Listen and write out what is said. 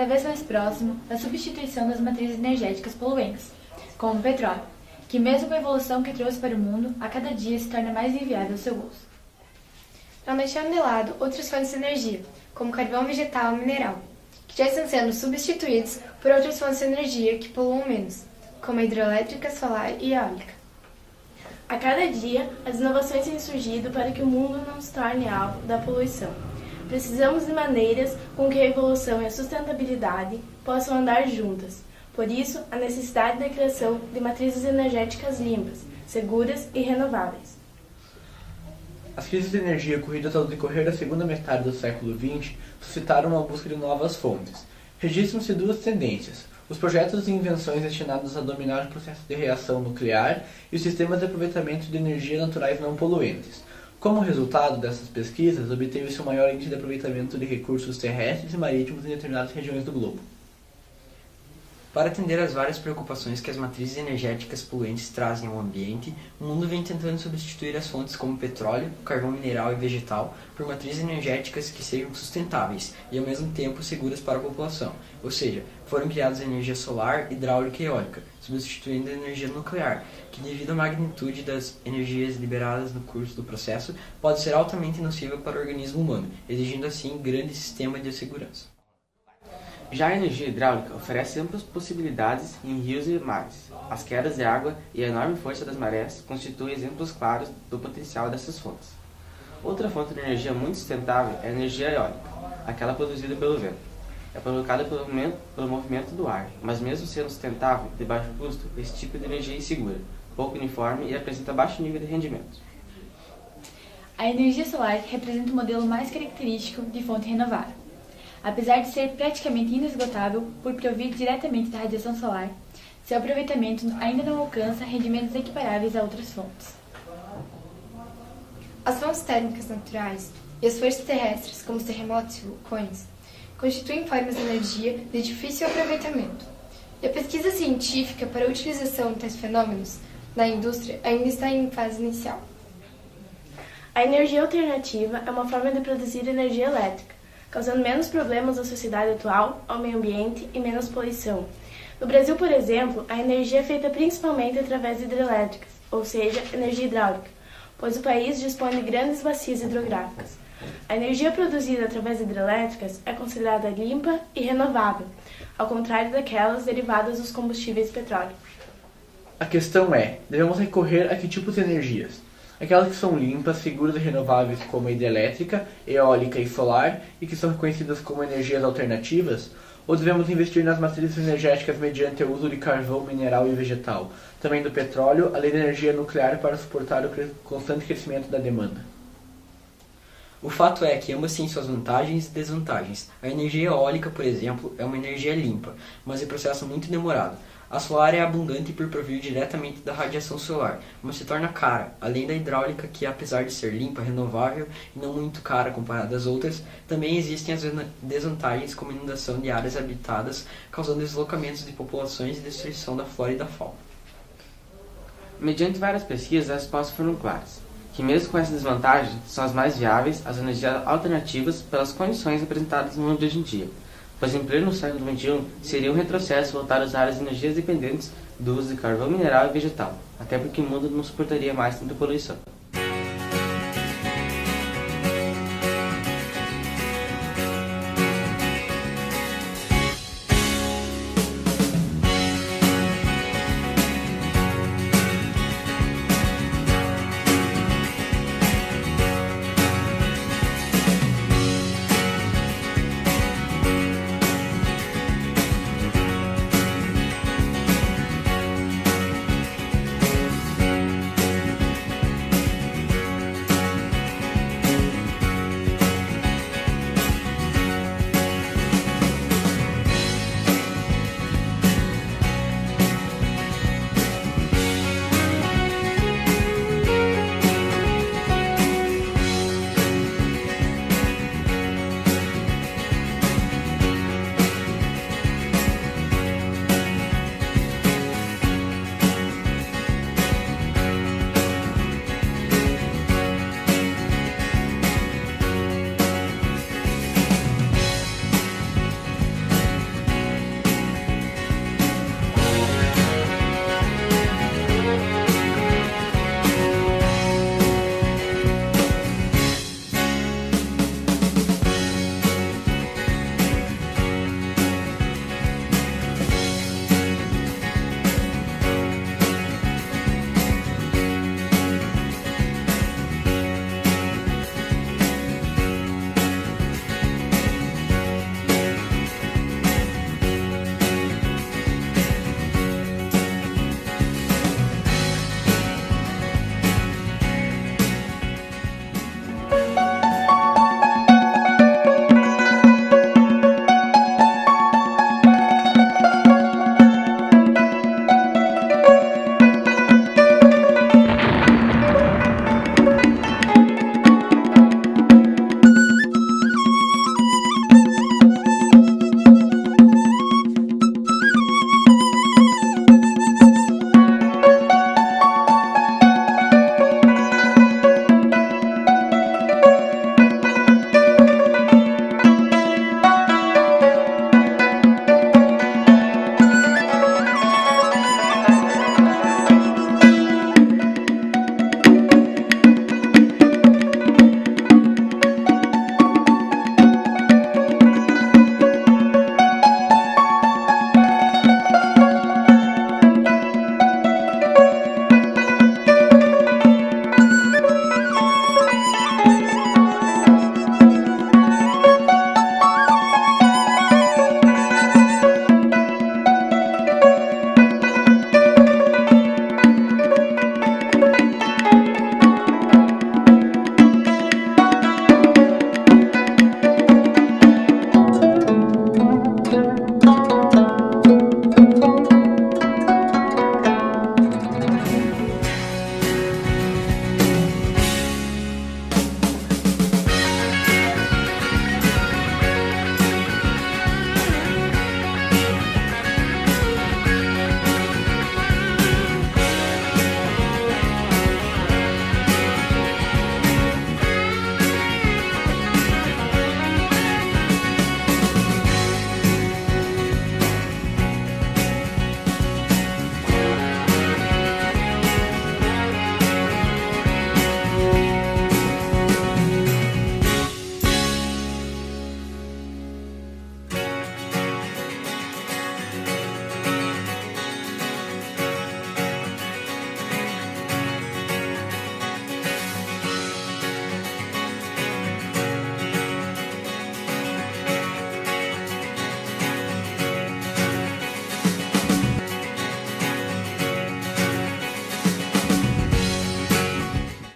cada vez mais próximo da substituição das matrizes energéticas poluentes, como o petróleo, que mesmo com a evolução que trouxe para o mundo, a cada dia se torna mais inviável ao seu uso. Não deixando de lado outras fontes de energia, como carvão vegetal e mineral, que já estão sendo substituídos por outras fontes de energia que poluam menos, como a hidrelétrica, solar e eólica. A cada dia, as inovações têm surgido para que o mundo não se torne alvo da poluição. Precisamos de maneiras com que a evolução e a sustentabilidade possam andar juntas. Por isso, a necessidade da criação de matrizes energéticas limpas, seguras e renováveis. As crises de energia ocorridas ao decorrer da segunda metade do século XX suscitaram uma busca de novas fontes. Registram-se duas tendências: os projetos e invenções destinados a dominar o processo de reação nuclear e os sistemas de aproveitamento de energia naturais não poluentes. Como resultado dessas pesquisas, obteve-se um maior índice de aproveitamento de recursos terrestres e marítimos em determinadas regiões do globo. Para atender às várias preocupações que as matrizes energéticas poluentes trazem ao ambiente, o mundo vem tentando substituir as fontes como petróleo, carvão mineral e vegetal por matrizes energéticas que sejam sustentáveis e ao mesmo tempo seguras para a população. Ou seja, foram criadas energia solar, hidráulica e eólica, substituindo a energia nuclear, que devido à magnitude das energias liberadas no curso do processo, pode ser altamente nociva para o organismo humano, exigindo assim grande sistema de segurança. Já a energia hidráulica oferece amplas possibilidades em rios e mares. As quedas de água e a enorme força das marés constituem exemplos claros do potencial dessas fontes. Outra fonte de energia muito sustentável é a energia eólica, aquela produzida pelo vento. É provocada pelo, pelo movimento do ar, mas mesmo sendo sustentável, de baixo custo, esse tipo de energia é insegura, pouco uniforme e apresenta baixo nível de rendimento. A energia solar representa o modelo mais característico de fonte renovável Apesar de ser praticamente inesgotável por provir diretamente da radiação solar, seu aproveitamento ainda não alcança rendimentos equiparáveis a outras fontes. As fontes térmicas naturais e as forças terrestres, como os terremotos e vulcões, constituem formas de energia de difícil aproveitamento. E a pesquisa científica para a utilização de tais fenômenos na indústria ainda está em fase inicial. A energia alternativa é uma forma de produzir energia elétrica causando menos problemas à sociedade atual, ao meio ambiente e menos poluição. No Brasil, por exemplo, a energia é feita principalmente através de hidrelétricas, ou seja, energia hidráulica, pois o país dispõe de grandes bacias hidrográficas. A energia produzida através de hidrelétricas é considerada limpa e renovável, ao contrário daquelas derivadas dos combustíveis petróleo. A questão é: devemos recorrer a que tipos de energias? Aquelas que são limpas, seguras e renováveis como a hidrelétrica, eólica e solar e que são reconhecidas como energias alternativas, ou devemos investir nas matrizes energéticas mediante o uso de carvão, mineral e vegetal, também do petróleo, além da energia nuclear para suportar o constante crescimento da demanda? O fato é que ambas têm suas vantagens e desvantagens. A energia eólica, por exemplo, é uma energia limpa, mas é um processo muito demorado. A solar é abundante por provir diretamente da radiação solar, mas se torna cara, além da hidráulica que, apesar de ser limpa, renovável e não muito cara comparada às outras, também existem as desvantagens como inundação de áreas habitadas, causando deslocamentos de populações e destruição da flora e da fauna. Mediante várias pesquisas, as respostas foram claras, que mesmo com essas desvantagens, são as mais viáveis as energias alternativas pelas condições apresentadas no mundo de hoje em dia pois em pleno século XXI seria um retrocesso voltar a usar as energias dependentes do uso de carvão mineral e vegetal, até porque o mundo não suportaria mais tanta poluição.